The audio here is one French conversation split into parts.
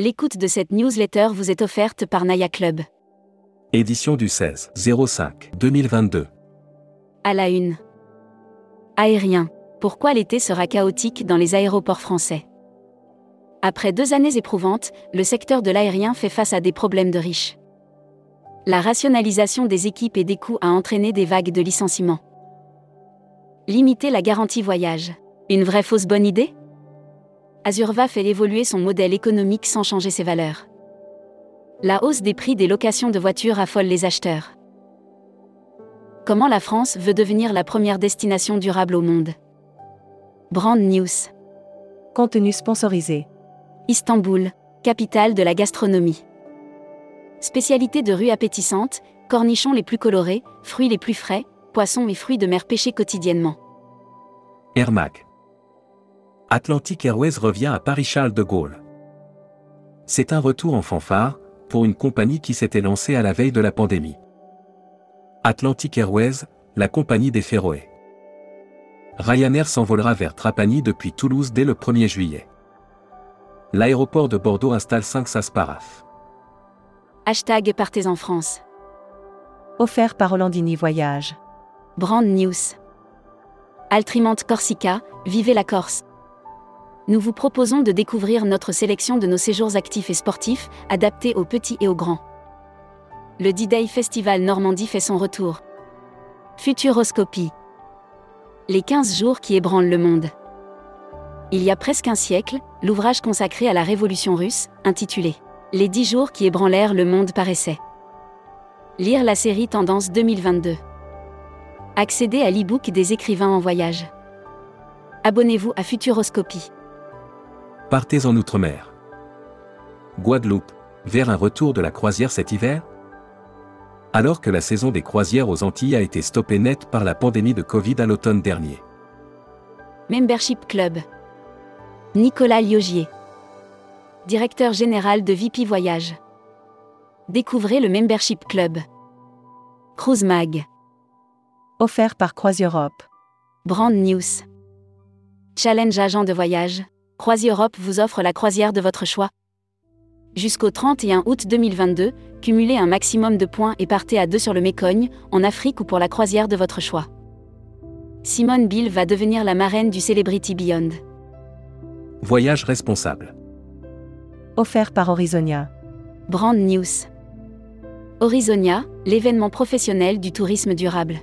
L'écoute de cette newsletter vous est offerte par Naya Club. Édition du 16 05 2022. À la une. Aérien. Pourquoi l'été sera chaotique dans les aéroports français? Après deux années éprouvantes, le secteur de l'aérien fait face à des problèmes de riches. La rationalisation des équipes et des coûts a entraîné des vagues de licenciements. Limiter la garantie voyage. Une vraie fausse bonne idée? Azurva fait évoluer son modèle économique sans changer ses valeurs. La hausse des prix des locations de voitures affole les acheteurs. Comment la France veut devenir la première destination durable au monde? Brand News. Contenu sponsorisé. Istanbul, capitale de la gastronomie. Spécialité de rue appétissante, cornichons les plus colorés, fruits les plus frais, poissons et fruits de mer pêchés quotidiennement. Air Mag. Atlantic Airways revient à Paris-Charles de Gaulle. C'est un retour en fanfare, pour une compagnie qui s'était lancée à la veille de la pandémie. Atlantic Airways, la compagnie des Féroé. Ryanair s'envolera vers Trapani depuis Toulouse dès le 1er juillet. L'aéroport de Bordeaux installe 5 SAS Paraf. Hashtag Partez en France. Offert par Hollandini Voyage. Brand News. Altrimante Corsica, vivez la Corse. Nous vous proposons de découvrir notre sélection de nos séjours actifs et sportifs, adaptés aux petits et aux grands. Le D-Day Festival Normandie fait son retour. Futuroscopie les 15 jours qui ébranlent le monde. Il y a presque un siècle, l'ouvrage consacré à la révolution russe, intitulé Les 10 jours qui ébranlèrent le monde paraissait. Lire la série Tendance 2022. Accéder à l'e-book des écrivains en voyage. Abonnez-vous à Futuroscopie. Partez en Outre-mer. Guadeloupe, vers un retour de la croisière cet hiver? Alors que la saison des croisières aux Antilles a été stoppée net par la pandémie de Covid à l'automne dernier. Membership Club. Nicolas Liogier. Directeur général de VP Voyage. Découvrez le Membership Club. Cruise Mag. Offert par CroisiEurope. Brand News. Challenge agent de voyage. CroisiEurope vous offre la croisière de votre choix. Jusqu'au 31 août 2022, cumulez un maximum de points et partez à deux sur le Mécogne, en Afrique ou pour la croisière de votre choix. Simone Bill va devenir la marraine du Celebrity Beyond. Voyage responsable. Offert par Horizonia. Brand News. Horizonia, l'événement professionnel du tourisme durable.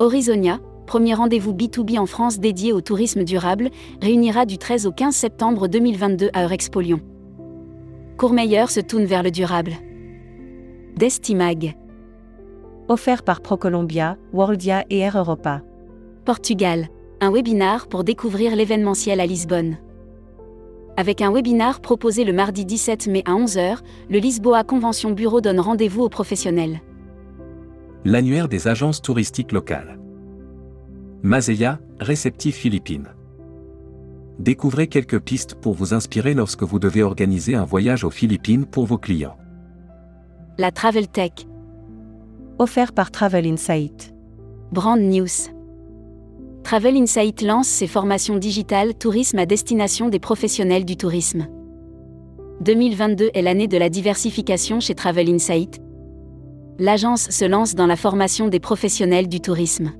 Horizonia, premier rendez-vous B2B en France dédié au tourisme durable, réunira du 13 au 15 septembre 2022 à Eurexpo Lyon. Courmeilleur se tourne vers le durable. Destimag. Offert par ProColombia, Worldia et Air Europa. Portugal. Un webinar pour découvrir l'événementiel à Lisbonne. Avec un webinar proposé le mardi 17 mai à 11h, le Lisboa Convention Bureau donne rendez-vous aux professionnels. L'annuaire des agences touristiques locales. Mazeya, réceptif Philippines. Découvrez quelques pistes pour vous inspirer lorsque vous devez organiser un voyage aux Philippines pour vos clients. La Travel Tech. Offert par Travel Insight. Brand News. Travel Insight lance ses formations digitales tourisme à destination des professionnels du tourisme. 2022 est l'année de la diversification chez Travel Insight. L'agence se lance dans la formation des professionnels du tourisme.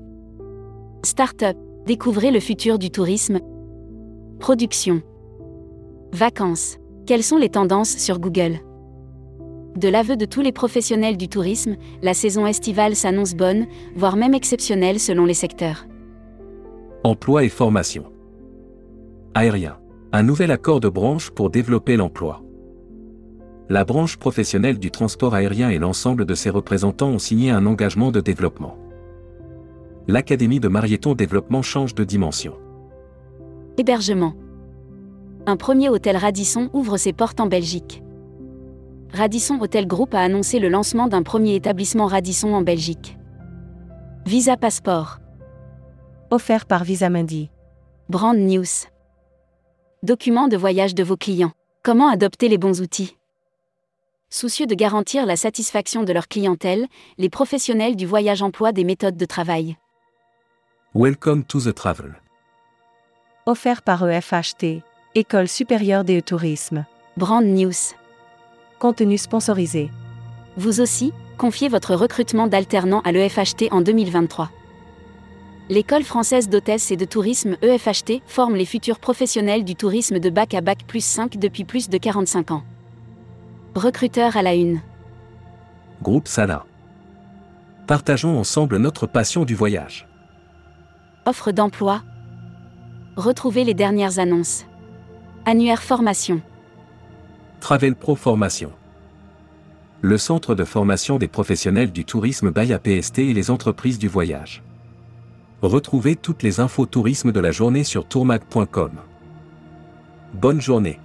Startup, découvrez le futur du tourisme, Production. Vacances. Quelles sont les tendances sur Google? De l'aveu de tous les professionnels du tourisme, la saison estivale s'annonce bonne, voire même exceptionnelle selon les secteurs. Emploi et formation. Aérien. Un nouvel accord de branche pour développer l'emploi. La branche professionnelle du transport aérien et l'ensemble de ses représentants ont signé un engagement de développement. L'Académie de Marieton Développement change de dimension. Hébergement. Un premier hôtel Radisson ouvre ses portes en Belgique. Radisson Hotel Group a annoncé le lancement d'un premier établissement Radisson en Belgique. Visa Passport. Offert par Visa Mundi. Brand News. Document de voyage de vos clients. Comment adopter les bons outils? Soucieux de garantir la satisfaction de leur clientèle, les professionnels du voyage emploient des méthodes de travail. Welcome to the travel offert par EFHT, École supérieure des tourisme. Brand News. Contenu sponsorisé. Vous aussi, confiez votre recrutement d'alternants à l'EFHT en 2023. L'école française d'hôtesse et de tourisme EFHT forme les futurs professionnels du tourisme de bac à bac plus 5 depuis plus de 45 ans. Recruteur à la une. Groupe Sala. Partageons ensemble notre passion du voyage. Offre d'emploi. Retrouvez les dernières annonces. Annuaire formation. Travel Pro Formation. Le centre de formation des professionnels du tourisme by PST et les entreprises du voyage. Retrouvez toutes les infos tourisme de la journée sur tourmag.com. Bonne journée.